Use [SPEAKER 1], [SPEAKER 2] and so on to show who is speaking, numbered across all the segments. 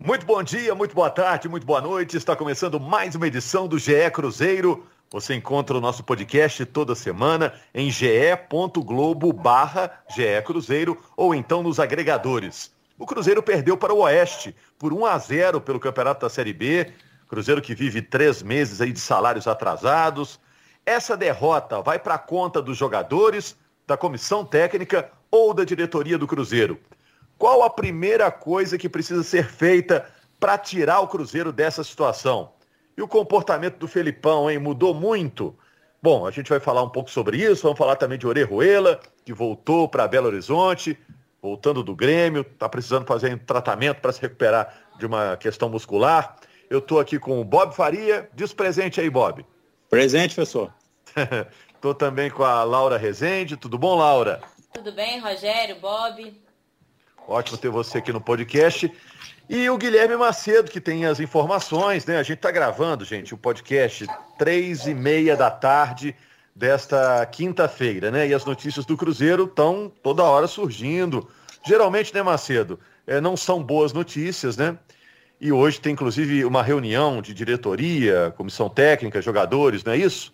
[SPEAKER 1] Muito bom dia, muito boa tarde, muito boa noite. Está começando mais uma edição do GE Cruzeiro. Você encontra o nosso podcast toda semana em ge.globo barra Cruzeiro ou então nos agregadores. O Cruzeiro perdeu para o Oeste por 1 a 0 pelo Campeonato da Série B. Cruzeiro que vive três meses aí de salários atrasados. Essa derrota vai para a conta dos jogadores, da comissão técnica ou da diretoria do Cruzeiro. Qual a primeira coisa que precisa ser feita para tirar o Cruzeiro dessa situação? E o comportamento do Felipão, hein? Mudou muito? Bom, a gente vai falar um pouco sobre isso, vamos falar também de Orejuela, que voltou para Belo Horizonte, voltando do Grêmio, está precisando fazer um tratamento para se recuperar de uma questão muscular. Eu estou aqui com o Bob Faria. Diz presente aí, Bob.
[SPEAKER 2] Presente, professor.
[SPEAKER 1] Estou também com a Laura Rezende. Tudo bom, Laura?
[SPEAKER 3] Tudo bem, Rogério, Bob?
[SPEAKER 1] Ótimo ter você aqui no podcast. E o Guilherme Macedo, que tem as informações, né? A gente está gravando, gente, o podcast três e meia da tarde desta quinta-feira, né? E as notícias do Cruzeiro estão toda hora surgindo. Geralmente, né, Macedo? É, não são boas notícias, né? E hoje tem inclusive uma reunião de diretoria, comissão técnica, jogadores, não é isso?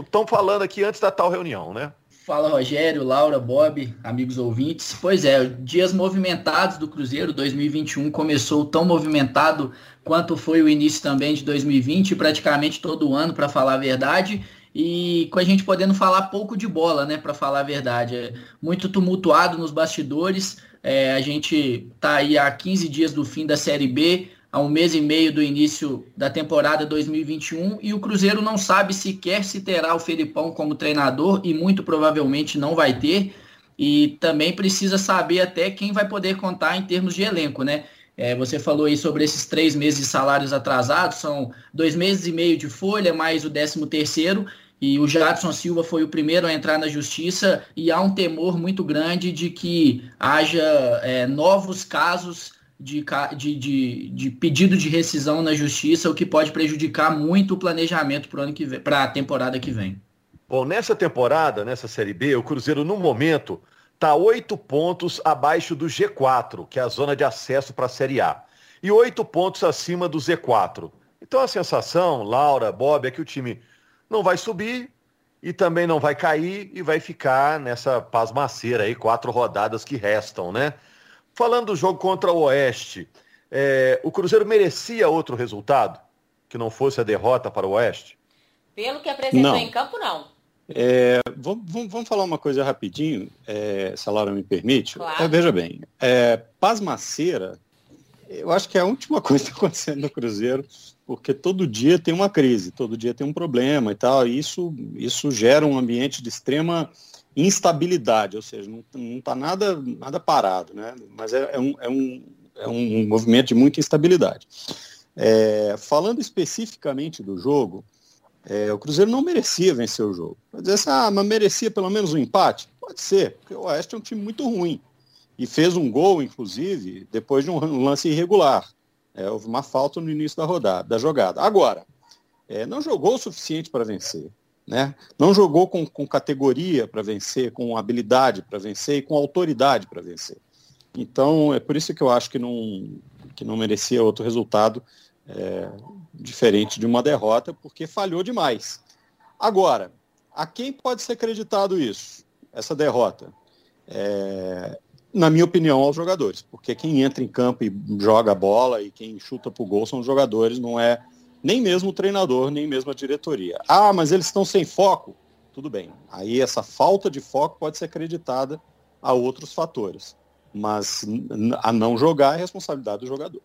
[SPEAKER 1] Estão falando aqui antes da tal reunião, né?
[SPEAKER 4] Fala Rogério, Laura, Bob, amigos ouvintes. Pois é, dias movimentados do Cruzeiro 2021 começou tão movimentado quanto foi o início também de 2020, praticamente todo ano, para falar a verdade. E com a gente podendo falar pouco de bola, né, para falar a verdade. É muito tumultuado nos bastidores. É, a gente tá aí há 15 dias do fim da Série B, a um mês e meio do início da temporada 2021 e o Cruzeiro não sabe sequer se terá o Felipão como treinador e muito provavelmente não vai ter. E também precisa saber até quem vai poder contar em termos de elenco, né? É, você falou aí sobre esses três meses de salários atrasados, são dois meses e meio de folha, mais o décimo terceiro, e o Jadson Silva foi o primeiro a entrar na justiça, e há um temor muito grande de que haja é, novos casos de, de, de, de, pedido de rescisão na justiça, o que pode prejudicar muito o planejamento para a temporada que vem.
[SPEAKER 1] Bom, nessa temporada, nessa Série B, o Cruzeiro, no momento, está oito pontos abaixo do G4, que é a zona de acesso para a Série A, e oito pontos acima do Z4. Então a sensação, Laura, Bob, é que o time não vai subir e também não vai cair e vai ficar nessa pasmaceira aí, quatro rodadas que restam, né? Falando do jogo contra o Oeste, é, o Cruzeiro merecia outro resultado que não fosse a derrota para o Oeste?
[SPEAKER 3] Pelo que apresentou não. em campo, não.
[SPEAKER 2] É, vamos, vamos, falar uma coisa rapidinho, é, se a Laura me permite. Claro. É, veja bem, é, pasmaceira, eu acho que é a última coisa que está acontecendo no Cruzeiro, porque todo dia tem uma crise, todo dia tem um problema e tal, e isso, isso gera um ambiente de extrema instabilidade, ou seja, não está nada, nada parado, né? mas é, é, um, é, um, é um movimento de muita instabilidade. É, falando especificamente do jogo, é, o Cruzeiro não merecia vencer o jogo. Pode dizer assim, ah, mas merecia pelo menos um empate? Pode ser, porque o Oeste é um time muito ruim. E fez um gol, inclusive, depois de um lance irregular. É, houve uma falta no início da rodada, da jogada. Agora, é, não jogou o suficiente para vencer. Né? Não jogou com, com categoria para vencer, com habilidade para vencer e com autoridade para vencer. Então, é por isso que eu acho que não, que não merecia outro resultado é, diferente de uma derrota, porque falhou demais. Agora, a quem pode ser acreditado isso, essa derrota? É, na minha opinião, aos jogadores, porque quem entra em campo e joga a bola e quem chuta para o gol são os jogadores, não é nem mesmo o treinador, nem mesmo a diretoria. Ah, mas eles estão sem foco. Tudo bem. Aí essa falta de foco pode ser acreditada a outros fatores. Mas a não jogar é responsabilidade do jogador.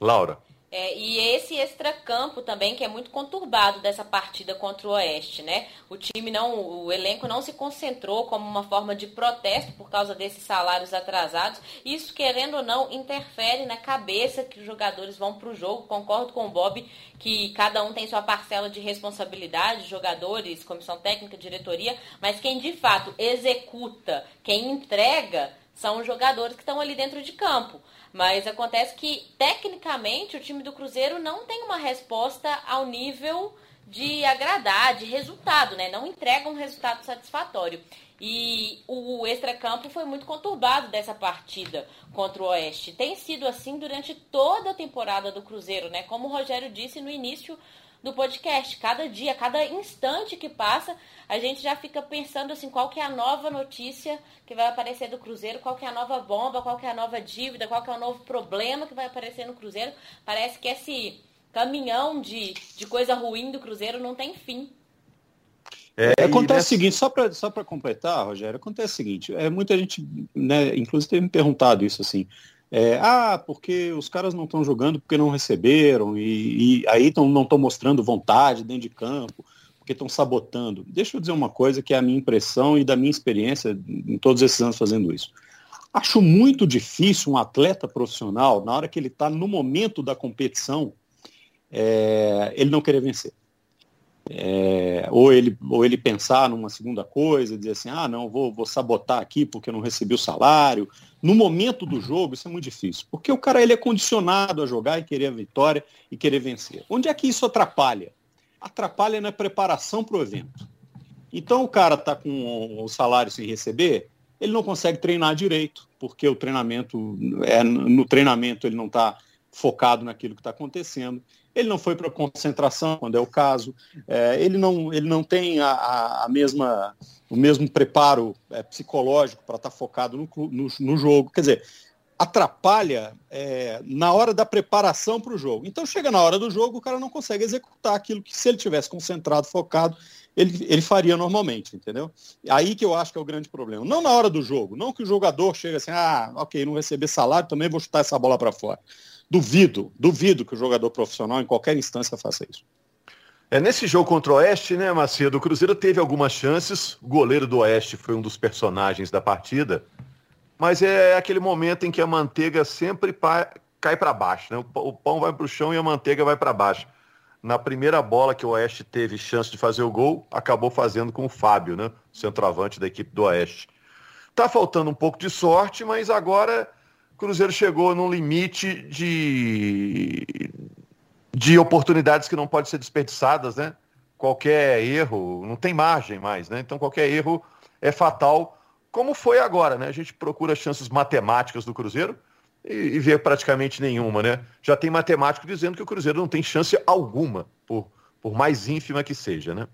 [SPEAKER 1] Laura.
[SPEAKER 3] É, e esse extracampo também, que é muito conturbado dessa partida contra o Oeste, né? O time não, o elenco não se concentrou como uma forma de protesto por causa desses salários atrasados. Isso, querendo ou não, interfere na cabeça que os jogadores vão para o jogo. Concordo com o Bob que cada um tem sua parcela de responsabilidade, jogadores, comissão técnica, diretoria, mas quem de fato executa, quem entrega, são os jogadores que estão ali dentro de campo. Mas acontece que, tecnicamente, o time do Cruzeiro não tem uma resposta ao nível de agradar, de resultado, né? Não entregam um resultado satisfatório. E o extracampo foi muito conturbado dessa partida contra o Oeste. Tem sido assim durante toda a temporada do Cruzeiro, né? Como o Rogério disse no início do podcast. Cada dia, cada instante que passa, a gente já fica pensando assim, qual que é a nova notícia que vai aparecer do Cruzeiro, qual que é a nova bomba, qual que é a nova dívida, qual que é o novo problema que vai aparecer no Cruzeiro. Parece que esse caminhão de, de coisa ruim do Cruzeiro não tem fim.
[SPEAKER 2] É, acontece nessa... o seguinte, só para só completar, Rogério, acontece o seguinte, é, muita gente, né, inclusive tem me perguntado isso assim, é, ah, porque os caras não estão jogando porque não receberam, e, e aí tão, não estão mostrando vontade dentro de campo, porque estão sabotando. Deixa eu dizer uma coisa que é a minha impressão e da minha experiência em todos esses anos fazendo isso. Acho muito difícil um atleta profissional, na hora que ele está no momento da competição, é, ele não querer vencer. É, ou, ele, ou ele pensar numa segunda coisa, dizer assim, ah, não, vou, vou sabotar aqui porque eu não recebi o salário. No momento do jogo, isso é muito difícil, porque o cara ele é condicionado a jogar e querer a vitória e querer vencer. Onde é que isso atrapalha? Atrapalha na preparação para o evento. Então o cara está com o salário sem receber, ele não consegue treinar direito, porque o treinamento, é, no treinamento ele não está focado naquilo que está acontecendo ele não foi para concentração, quando é o caso, é, ele, não, ele não tem a, a, mesma, o mesmo preparo é, psicológico para estar tá focado no, no, no, jogo. Quer dizer, atrapalha é, na hora da preparação para o jogo. Então chega na hora do jogo, o cara não consegue executar aquilo que se ele tivesse concentrado, focado, ele, ele faria normalmente, entendeu? Aí que eu acho que é o grande problema. Não na hora do jogo, não que o jogador chega assim, ah, ok, não receber salário, também vou chutar essa bola para fora. Duvido, duvido que o jogador profissional em qualquer instância faça isso.
[SPEAKER 1] É, nesse jogo contra o Oeste, né, Macedo, o Cruzeiro teve algumas chances, o goleiro do Oeste foi um dos personagens da partida, mas é aquele momento em que a manteiga sempre cai para baixo, né? O pão vai para o chão e a manteiga vai para baixo. Na primeira bola que o Oeste teve chance de fazer o gol, acabou fazendo com o Fábio, né? Centroavante da equipe do Oeste. Tá faltando um pouco de sorte, mas agora Cruzeiro chegou num limite de, de oportunidades que não podem ser desperdiçadas, né? Qualquer erro, não tem margem mais, né? Então qualquer erro é fatal, como foi agora, né? A gente procura chances matemáticas do Cruzeiro e, e vê praticamente nenhuma, né? Já tem matemático dizendo que o Cruzeiro não tem chance alguma, por, por mais ínfima que seja, né?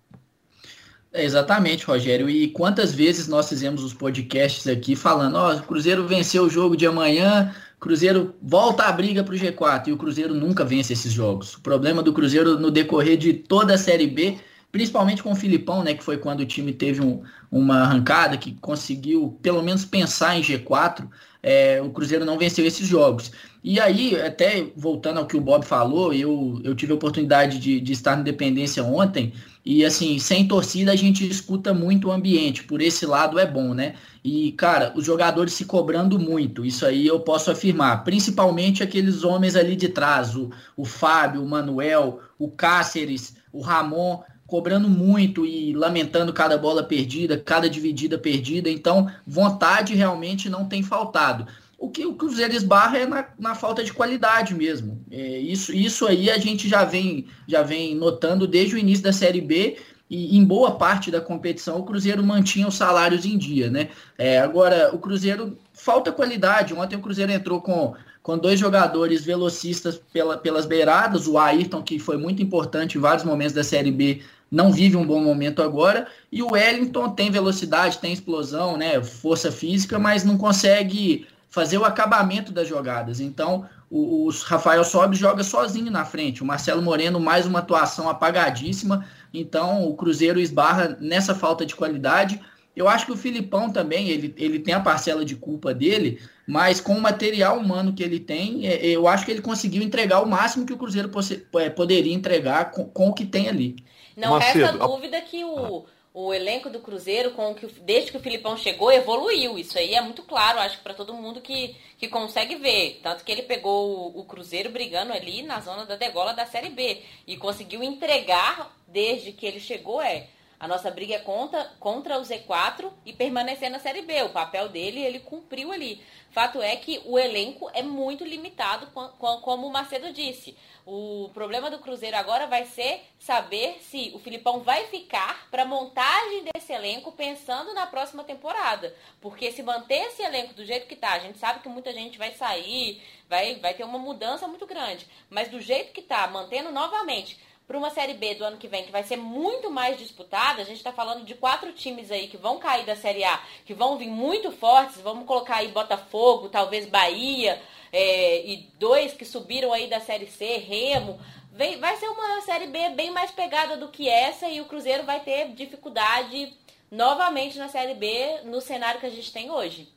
[SPEAKER 4] É, exatamente, Rogério. E quantas vezes nós fizemos os podcasts aqui falando, ó, o Cruzeiro venceu o jogo de amanhã, Cruzeiro volta a briga para o G4 e o Cruzeiro nunca vence esses jogos. O problema do Cruzeiro no decorrer de toda a Série B, principalmente com o Filipão, né, que foi quando o time teve um, uma arrancada que conseguiu pelo menos pensar em G4, é, o Cruzeiro não venceu esses jogos. E aí, até voltando ao que o Bob falou, eu, eu tive a oportunidade de, de estar no Independência ontem. E assim, sem torcida a gente escuta muito o ambiente, por esse lado é bom, né? E, cara, os jogadores se cobrando muito, isso aí eu posso afirmar. Principalmente aqueles homens ali de trás, o, o Fábio, o Manuel, o Cáceres, o Ramon, cobrando muito e lamentando cada bola perdida, cada dividida perdida. Então, vontade realmente não tem faltado. O que o Cruzeiro esbarra é na, na falta de qualidade mesmo. É, isso, isso aí a gente já vem, já vem notando desde o início da Série B e em boa parte da competição o Cruzeiro mantinha os salários em dia, né? É, agora, o Cruzeiro falta qualidade. Ontem o Cruzeiro entrou com, com dois jogadores velocistas pela, pelas beiradas, o Ayrton, que foi muito importante em vários momentos da Série B, não vive um bom momento agora, e o Wellington tem velocidade, tem explosão, né? Força física, mas não consegue fazer o acabamento das jogadas. Então, o, o Rafael Sobis joga sozinho na frente. O Marcelo Moreno, mais uma atuação apagadíssima. Então, o Cruzeiro esbarra nessa falta de qualidade. Eu acho que o Filipão também, ele, ele tem a parcela de culpa dele, mas com o material humano que ele tem, é, eu acho que ele conseguiu entregar o máximo que o Cruzeiro é, poderia entregar com, com o que tem ali.
[SPEAKER 3] Não Macedo, resta dúvida que o, o elenco do Cruzeiro, com que, desde que o Filipão chegou, evoluiu. Isso aí é muito claro, acho que para todo mundo que, que consegue ver. Tanto que ele pegou o, o, Cruzeiro brigando ali na zona da degola da Série B e conseguiu entregar, desde que ele chegou, é A nossa briga é contra, contra o Z4 e permanecer na Série B. O papel dele, ele cumpriu ali. Fato é que o elenco é muito limitado, como o Macedo disse. O problema do Cruzeiro agora vai ser saber se o Filipão vai ficar para montagem desse elenco pensando na próxima temporada. Porque se manter esse elenco do jeito que está, a gente sabe que muita gente vai sair, vai, vai ter uma mudança muito grande. Mas do jeito que está, mantendo novamente para uma Série B do ano que vem, que vai ser muito mais disputada, a gente está falando de quatro times aí que vão cair da Série A, que vão vir muito fortes, vamos colocar aí Botafogo, talvez Bahia, é, e dois que subiram aí da Série C, Remo. Vem, vai ser uma Série B bem mais pegada do que essa e o Cruzeiro vai ter dificuldade novamente na Série B no cenário que a gente tem hoje.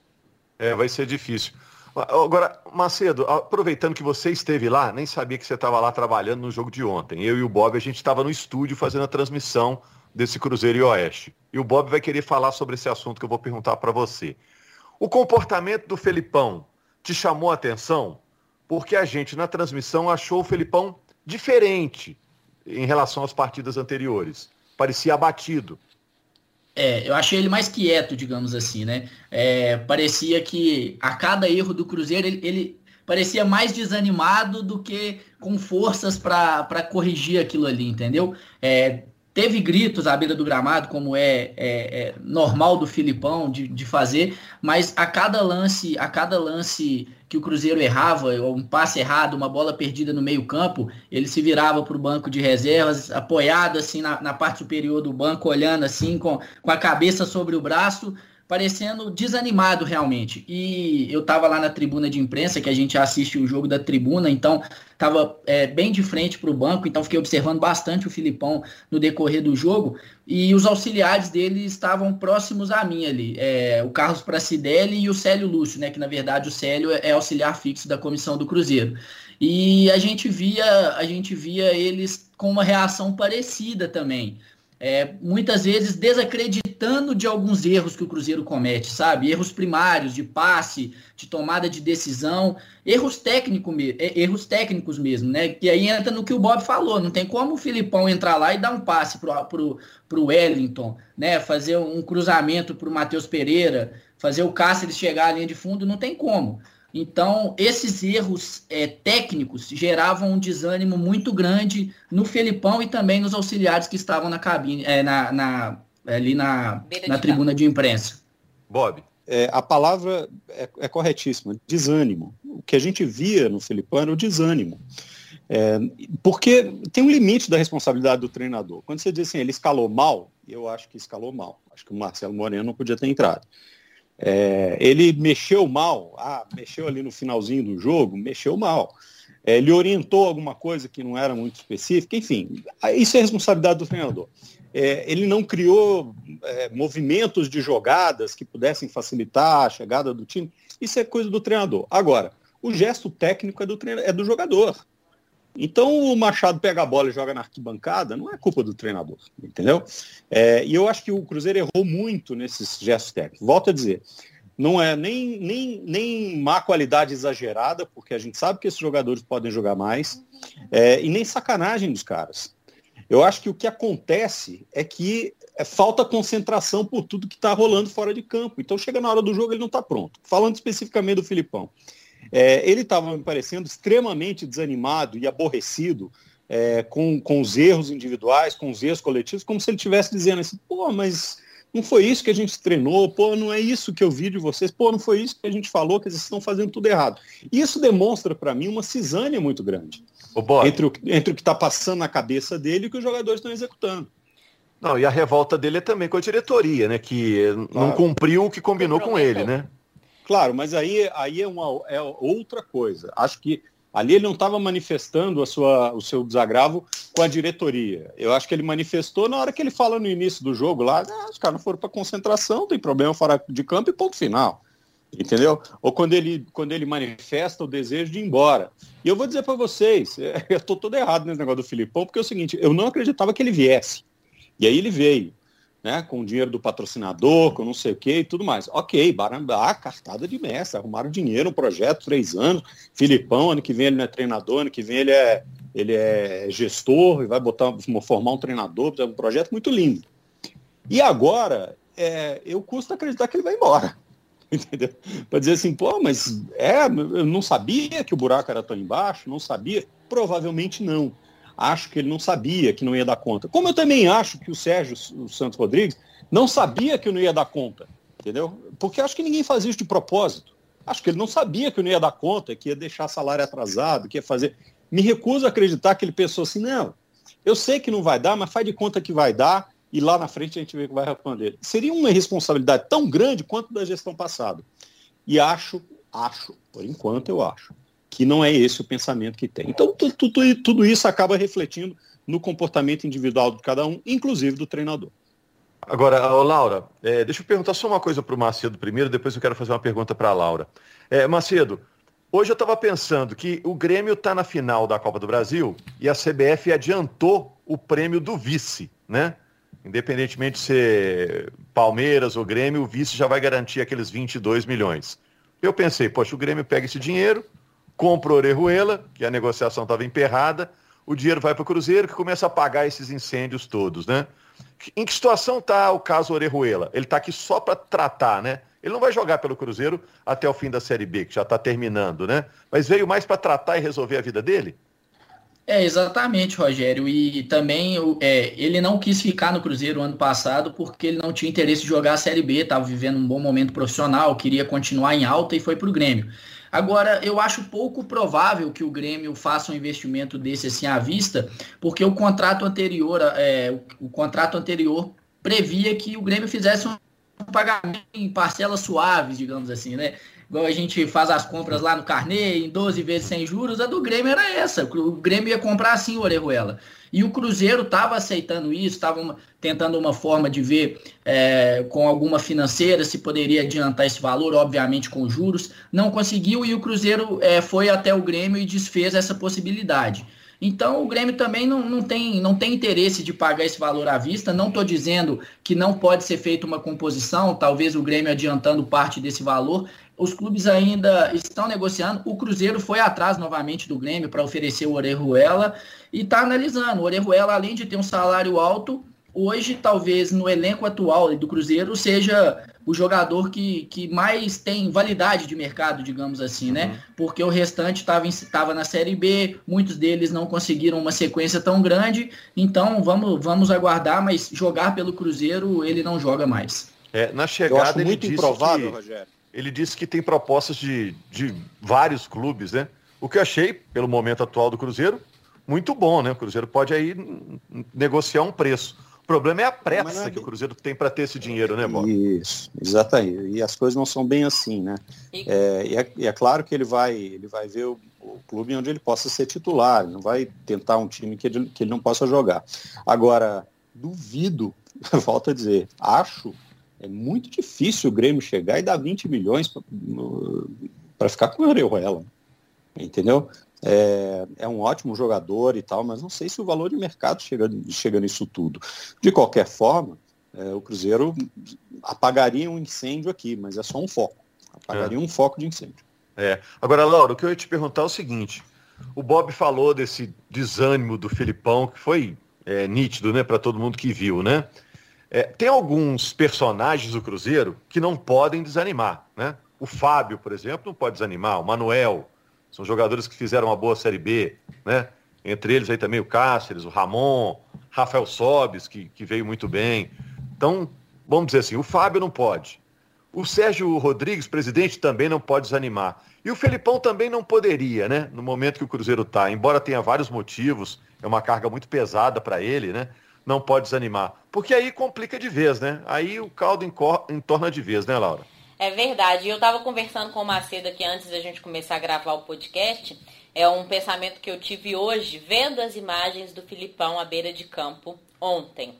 [SPEAKER 1] É, vai ser difícil. Agora, Macedo, aproveitando que você esteve lá, nem sabia que você estava lá trabalhando no jogo de ontem. Eu e o Bob, a gente estava no estúdio fazendo a transmissão desse Cruzeiro e Oeste. E o Bob vai querer falar sobre esse assunto que eu vou perguntar para você. O comportamento do Felipão te chamou a atenção? Porque a gente, na transmissão, achou o Felipão diferente em relação às partidas anteriores. Parecia abatido.
[SPEAKER 4] É, eu achei ele mais quieto, digamos assim, né? É, parecia que a cada erro do Cruzeiro ele, ele parecia mais desanimado do que com forças para corrigir aquilo ali, entendeu? É, teve gritos à beira do gramado, como é, é, é, normal do Filipão de, de fazer, mas a cada lance, a cada lance que o Cruzeiro errava, um passe errado, uma bola perdida no meio campo, ele se virava para o banco de reservas, apoiado assim na, na, parte superior do banco, olhando assim com, com a cabeça sobre o braço, parecendo desanimado realmente. E eu estava lá na tribuna de imprensa, que a gente assiste o jogo da tribuna, então estava é, bem de frente para o banco, então fiquei observando bastante o Filipão no decorrer do jogo. E os auxiliares dele estavam próximos a mim ali, é, o Carlos Pracidelli e o Célio Lúcio, né, que na verdade o Célio é auxiliar fixo da comissão do Cruzeiro. E a gente via, a gente via eles com uma reação parecida também é, muitas vezes desacreditando de alguns erros que o Cruzeiro comete, sabe? Erros primários de passe, de tomada de decisão, erros, técnico, é, erros técnicos mesmo, né? Que aí entra no que o Bob falou, não tem como o Filipão entrar lá e dar um passe pro, pro, pro Wellington, né? Fazer um cruzamento pro Matheus Pereira, fazer o Cáceres chegar à linha de fundo, não tem como. Então, esses erros é, técnicos geravam um desânimo muito grande no Felipão e também nos auxiliares que estavam na cabine, é, na, na, ali na, na de tribuna de imprensa.
[SPEAKER 2] Bob. É, a palavra é, é, corretíssima, desânimo. O que a gente via no Felipão era o desânimo. É, porque tem um limite da responsabilidade do treinador. Quando você diz assim, ele escalou mal, eu acho que escalou mal. Acho que o Marcelo Moreno não podia ter entrado. É, ele mexeu mal, ah, mexeu ali no finalzinho do jogo, mexeu mal. É, ele orientou alguma coisa que não era muito específica, enfim, isso é responsabilidade do treinador. É, ele não criou é, movimentos de jogadas que pudessem facilitar a chegada do time, isso é coisa do treinador. Agora, o gesto técnico é do, é do jogador. Então o Machado pega a bola e joga na arquibancada, não é culpa do treinador, entendeu? É, e eu acho que o Cruzeiro errou muito nesses gestos técnicos. Volto a dizer, não é nem, nem, nem má qualidade exagerada, porque a gente sabe que esses jogadores podem jogar mais, é, e nem sacanagem dos caras. Eu acho que o que acontece é que é, falta concentração por tudo que está rolando fora de campo. Então chega na hora do jogo ele não está pronto. Falando especificamente do Filipão. É, ele estava me parecendo extremamente desanimado e aborrecido é, com, com os erros individuais, com os erros coletivos, como se ele estivesse dizendo assim, pô, mas não foi isso que a gente treinou, pô, não é isso que eu vi de vocês, pô, não foi isso que a gente falou, que eles estão fazendo tudo errado. Isso demonstra para mim uma cisânia muito grande entre, o, entre o que está passando na cabeça dele e o que os jogadores estão executando.
[SPEAKER 1] Não, e a revolta dele é também com a diretoria, né? Que claro. não cumpriu o que combinou com ele, né?
[SPEAKER 2] Claro, mas aí, aí é, uma, é outra coisa. Acho que ali ele não estava manifestando a sua, o seu desagravo com a diretoria. Eu acho que ele manifestou na hora que ele fala no início do jogo lá, ah, os caras não foram para concentração, tem problema fora de campo e ponto final. Entendeu? Ou quando ele, quando ele manifesta o desejo de ir embora. E eu vou dizer para vocês, eu estou todo errado nesse negócio do Filipão, porque é o seguinte, eu não acreditava que ele viesse. E aí ele veio né, com o dinheiro do patrocinador, com não sei o que e tudo mais. Ok, Barambá, cartada de mestre, arrumaram dinheiro, um projeto, três anos, Filipão, ano que vem ele não é treinador, ano que vem ele é, ele é gestor e vai botar, formar um treinador, é um projeto muito lindo. E agora, é, eu custo acreditar que ele vai embora. Entendeu? Para dizer assim, pô, mas é, eu não sabia que o buraco era tão embaixo, não sabia. Provavelmente não. Acho que ele não sabia que não ia dar conta. Como eu também acho que o Sérgio o Santos Rodrigues não sabia que eu não ia dar conta. Entendeu? Porque acho que ninguém fazia isso de propósito. Acho que ele não sabia que eu não ia dar conta, que ia deixar salário atrasado, que ia fazer. Me recuso a acreditar que ele pensou assim, não, eu sei que não vai dar, mas faz de conta que vai dar e lá na frente a gente vê que vai responder. Seria uma responsabilidade tão grande quanto da gestão passada. E acho, acho, por enquanto eu acho, que não é esse o pensamento que tem. Então tudo, tudo, tudo isso acaba refletindo no comportamento individual de cada um, inclusive do treinador.
[SPEAKER 1] Agora, Laura, é, deixa eu perguntar só uma coisa para o Macedo primeiro, depois eu quero fazer uma pergunta para a Laura. É, Macedo, hoje eu estava pensando que o Grêmio está na final da Copa do Brasil e a CBF adiantou o prêmio do vice, né? Independentemente de ser Palmeiras ou Grêmio, o vice já vai garantir aqueles 22 milhões. Eu pensei, poxa, o Grêmio pega esse dinheiro, compra o Orejuela, que a negociação estava emperrada, o dinheiro vai para o Cruzeiro, que começa a pagar esses incêndios todos, né? Em que situação está o caso Orejuela? Ele está aqui só para tratar, né? Ele não vai jogar pelo Cruzeiro até o fim da Série B, que já está terminando, né? Mas veio mais para tratar e resolver a vida dele?
[SPEAKER 4] É, exatamente, Rogério. E também é, ele não quis ficar no Cruzeiro ano passado porque ele não tinha interesse de jogar a Série B, estava vivendo um bom momento profissional, queria continuar em alta e foi para o Grêmio. Agora, eu acho pouco provável que o Grêmio faça um investimento desse assim à vista, porque o contrato anterior, é, o, o contrato anterior previa que o Grêmio fizesse um pagamento em parcelas suaves, digamos assim, né? Igual a gente faz as compras lá no Carnê, em 12 vezes sem juros, a do Grêmio era essa. O Grêmio ia comprar assim o Orejuela. E o Cruzeiro estava aceitando isso, estava tentando uma forma de ver é, com alguma financeira se poderia adiantar esse valor, obviamente com juros. Não conseguiu e o Cruzeiro é, foi até o Grêmio e desfez essa possibilidade. Então o Grêmio também não, não, tem, não tem interesse de pagar esse valor à vista. Não estou dizendo que não pode ser feita uma composição, talvez o Grêmio adiantando parte desse valor os clubes ainda estão negociando. O Cruzeiro foi atrás novamente do Grêmio para oferecer o Orejuela e está analisando. O Orejuela, além de ter um salário alto, hoje talvez no elenco atual do Cruzeiro seja o jogador que, que mais tem validade de mercado, digamos assim, né? Uhum. Porque o restante estava na Série B, muitos deles não conseguiram uma sequência tão grande, então vamos, vamos aguardar, mas jogar pelo Cruzeiro ele não joga mais.
[SPEAKER 1] É, na chegada
[SPEAKER 2] Eu acho muito improvável, que... Rogério
[SPEAKER 1] ele disse que tem propostas de, de vários clubes, né? O que eu achei, pelo momento atual do Cruzeiro, muito bom, né? O Cruzeiro pode aí negociar um preço. O problema é a pressa é... que o Cruzeiro tem para ter esse dinheiro, né, Bob?
[SPEAKER 2] Isso, exatamente. E as coisas não são bem assim, né? É, e, é, e, é, claro que ele vai, ele vai ver o, o, clube onde ele possa ser titular, não vai tentar um time que ele, que ele não possa jogar. Agora, duvido, volto a dizer, acho é muito difícil o Grêmio chegar e dar 20 milhões para ficar com o Orejuela. Entendeu? É, é, um ótimo jogador e tal, mas não sei se o valor de mercado chega, chega nisso tudo. De qualquer forma, é, o Cruzeiro apagaria um incêndio aqui, mas é só um foco. Apagaria é. um foco de incêndio.
[SPEAKER 1] É. Agora, Laura, o que eu ia te perguntar é o seguinte: o Bob falou desse desânimo do Filipão, que foi é, nítido né, para todo mundo que viu, né? É, tem alguns personagens do Cruzeiro que não podem desanimar, né? O Fábio, por exemplo, não pode desanimar. O Manuel, são jogadores que fizeram uma boa Série B, né? Entre eles aí também o Cáceres, o Ramon, Rafael Sobes, que, que veio muito bem. Então, vamos dizer assim, o Fábio não pode. O Sérgio Rodrigues, presidente, também não pode desanimar. E o Felipão também não poderia, né? No momento que o Cruzeiro está, embora tenha vários motivos, é uma carga muito pesada para ele, né? Não pode desanimar. Porque aí complica de vez, né? Aí o caldo entorna de vez, né, Laura?
[SPEAKER 3] É verdade. Eu estava conversando com o Macedo aqui antes da gente começar a gravar o podcast. É um pensamento que eu tive hoje, vendo as imagens do Filipão à beira de campo ontem.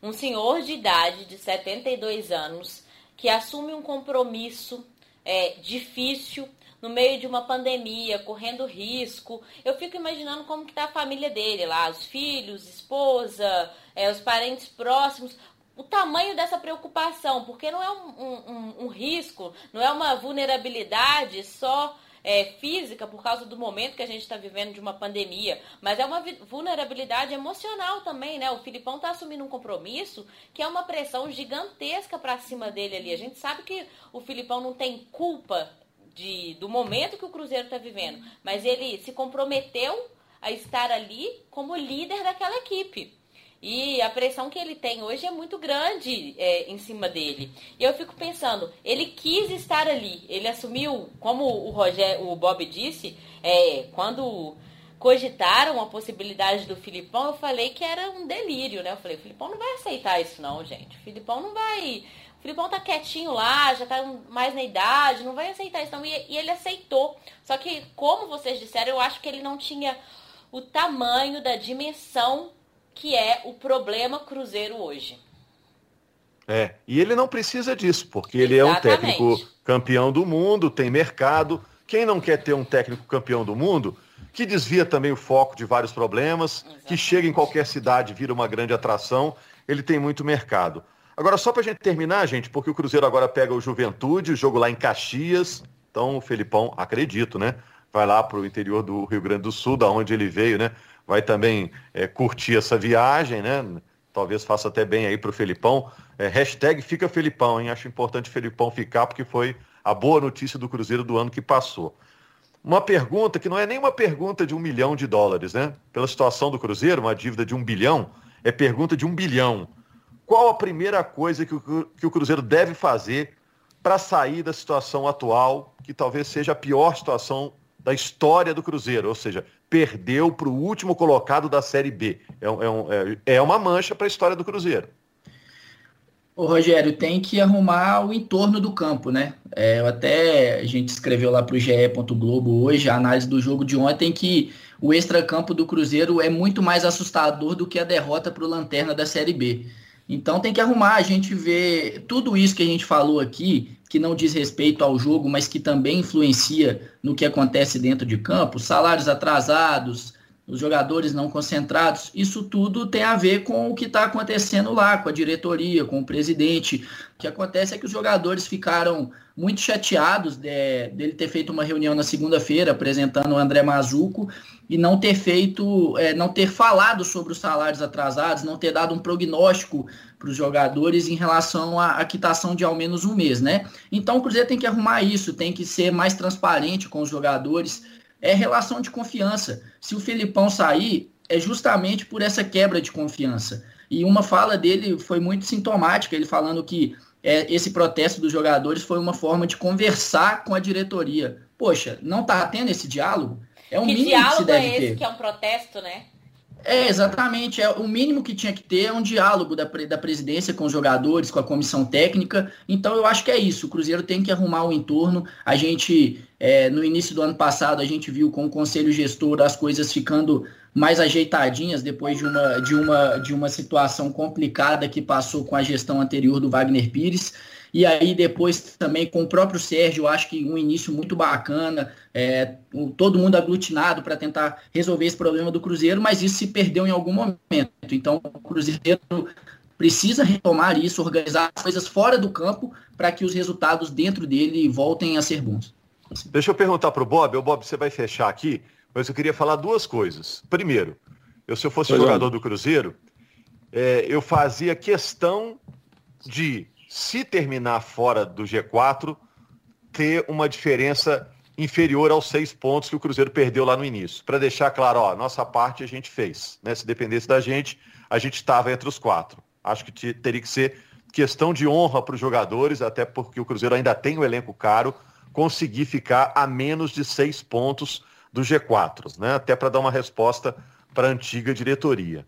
[SPEAKER 3] Um senhor de idade de 72 anos que assume um compromisso é, difícil no meio de uma pandemia, correndo risco. Eu fico imaginando como que tá a família dele lá, os filhos, esposa, é, os parentes próximos. O tamanho dessa preocupação, porque não é um, um, um risco, não é uma vulnerabilidade só é, física por causa do momento que a gente está vivendo de uma pandemia, mas é uma vulnerabilidade emocional também, né? O Filipão está assumindo um compromisso que é uma pressão gigantesca para cima dele ali. A gente sabe que o Filipão não tem culpa de, do momento que o Cruzeiro está vivendo, mas ele se comprometeu a estar ali como líder daquela equipe. E a pressão que ele tem hoje é muito grande é, em cima dele. E eu fico pensando, ele quis estar ali. Ele assumiu, como o Roger, o Bob disse, é, quando cogitaram a possibilidade do Filipão, eu falei que era um delírio, né? Eu falei, o Filipão não vai aceitar isso não, gente. O Filipão não vai. O Filipão tá quietinho lá, já tá mais na idade, não vai aceitar isso não. E, e ele aceitou. Só que, como vocês disseram, eu acho que ele não tinha o tamanho da dimensão que é o problema Cruzeiro hoje.
[SPEAKER 1] É, e ele não precisa disso, porque ele Exatamente. é um técnico campeão do mundo, tem mercado. Quem não quer ter um técnico campeão do mundo, que desvia também o foco de vários problemas, Exatamente. que chega em qualquer cidade, vira uma grande atração, ele tem muito mercado. Agora, só para a gente terminar, gente, porque o Cruzeiro agora pega o Juventude, o jogo lá em Caxias. Então, o Felipão, acredito, né? Vai lá para o interior do Rio Grande do Sul, da onde ele veio, né? Vai também é, curtir essa viagem, né? Talvez faça até bem aí para o Felipão. É, hashtag fica Felipão, hein? Acho importante o Felipão ficar, porque foi a boa notícia do Cruzeiro do ano que passou. Uma pergunta que não é nem uma pergunta de um milhão de dólares, né? Pela situação do Cruzeiro, uma dívida de um bilhão, é pergunta de um bilhão. Qual a primeira coisa que o, que o Cruzeiro deve fazer para sair da situação atual, que talvez seja a pior situação da história do Cruzeiro? Ou seja, perdeu para o último colocado da Série B. É, um, é, é uma mancha para a história do Cruzeiro.
[SPEAKER 4] Rogério, tem que arrumar o entorno do campo, né? É, até a gente escreveu lá para o GE. Globo hoje a análise do jogo de ontem que o extracampo do Cruzeiro é muito mais assustador do que a derrota para o Lanterna da Série B. Então tem que arrumar, a gente vê tudo isso que a gente falou aqui, que não diz respeito ao jogo, mas que também influencia no que acontece dentro de campo, salários atrasados, os jogadores não concentrados, isso tudo tem a ver com o que está acontecendo lá, com a diretoria, com o presidente. O que acontece é que os jogadores ficaram muito chateados de, dele ter feito uma reunião na segunda-feira apresentando o André Mazuco e não ter feito, é, não ter falado sobre os salários atrasados, não ter dado um prognóstico para os jogadores em relação à, à quitação de ao menos um mês, né? Então o Cruzeiro tem que arrumar isso, tem que ser mais transparente com os jogadores. É relação de confiança. Se o Felipão sair, é justamente por essa quebra de confiança. E uma fala dele foi muito sintomática, ele falando que é, esse protesto dos jogadores foi uma forma de conversar com a diretoria. Poxa, não está tendo esse diálogo?
[SPEAKER 3] É um que mínimo diálogo que se deve é esse ter. que é um protesto, né?
[SPEAKER 4] É, exatamente. É, o mínimo que tinha que ter é um diálogo da, da presidência com os jogadores, com a comissão técnica. Então eu acho que é isso. O Cruzeiro tem que arrumar o entorno. A gente, é, no início do ano passado, a gente viu com o conselho gestor as coisas ficando mais ajeitadinhas depois de uma, de uma, de uma situação complicada que passou com a gestão anterior do Wagner Pires. E aí depois também com o próprio Sérgio, eu acho que um início muito bacana, é, todo mundo aglutinado para tentar resolver esse problema do Cruzeiro, mas isso se perdeu em algum momento. Então o Cruzeiro precisa retomar isso, organizar coisas fora do campo para que os resultados dentro dele voltem a ser bons.
[SPEAKER 1] Deixa eu perguntar para o Bob, o Bob, você vai fechar aqui, mas eu queria falar duas coisas. Primeiro, eu se eu fosse pois jogador é. do Cruzeiro, é, eu fazia questão de se terminar fora do G4, ter uma diferença inferior aos seis pontos que o Cruzeiro perdeu lá no início. Para deixar claro, ó, nossa parte a gente fez. Né? Se dependesse da gente, a gente estava entre os quatro. Acho que teria que ser questão de honra para os jogadores, até porque o Cruzeiro ainda tem o um elenco caro, conseguir ficar a menos de seis pontos do G4, né? até para dar uma resposta para a antiga diretoria.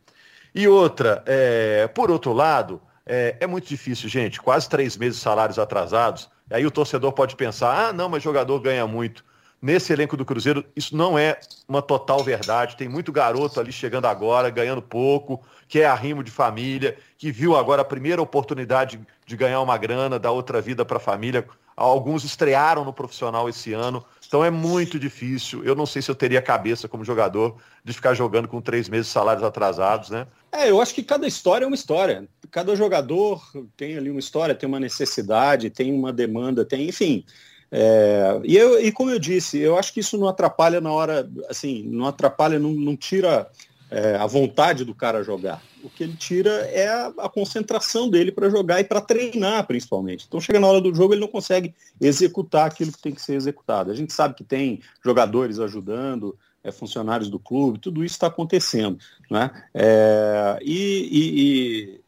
[SPEAKER 1] E outra, é, por outro lado, é, é, muito difícil, gente. Quase três meses de salários atrasados. Aí o torcedor pode pensar: ah, não, mas jogador ganha muito. Nesse elenco do Cruzeiro, isso não é uma total verdade. Tem muito garoto ali chegando agora, ganhando pouco, que é arrimo de família, que viu agora a primeira oportunidade de ganhar uma grana, dar outra vida para a família. Alguns estrearam no profissional esse ano. Então é muito difícil. Eu não sei se eu teria cabeça como jogador de ficar jogando com três meses de salários atrasados, né?
[SPEAKER 2] É, eu acho que cada história é uma história cada jogador tem ali uma história, tem uma necessidade, tem uma demanda, tem, enfim. É, e, eu, e como eu disse, eu acho que isso não atrapalha na hora, assim, não atrapalha, não, não tira é, a vontade do cara jogar. O que ele tira é a, a concentração dele para jogar e para treinar, principalmente. Então chega na hora do jogo, ele não consegue executar aquilo que tem que ser executado. A gente sabe que tem jogadores ajudando, é, funcionários do clube, tudo isso está acontecendo. Né? É, e, e, e,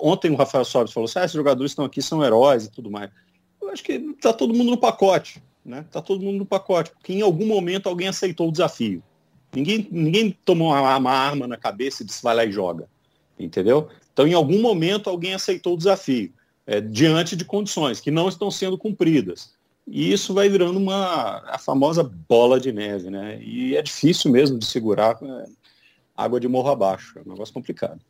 [SPEAKER 2] ontem o Rafael Sobres falou assim, ah, esses jogadores estão aqui, são heróis e tudo mais eu acho que está todo mundo no pacote, né? Está todo mundo no pacote, porque em algum momento alguém aceitou o desafio. Ninguém, ninguém tomou uma, arma na cabeça e disse vai lá e joga, entendeu? Então, em algum momento alguém aceitou o desafio, é, diante de condições que não estão sendo cumpridas. E isso vai virando uma a famosa bola de neve, né? E é difícil mesmo de segurar é, água de morro abaixo, é um negócio complicado.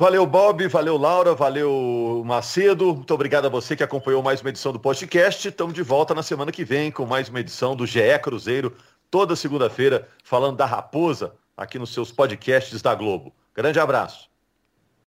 [SPEAKER 1] Valeu, Bob, valeu, Laura, valeu, Macedo. Muito obrigado a você que acompanhou mais uma edição do podcast. Estamos de volta na semana que vem com mais uma edição do GE Cruzeiro, toda segunda-feira, falando da Raposa aqui nos seus podcasts da Globo. Grande abraço.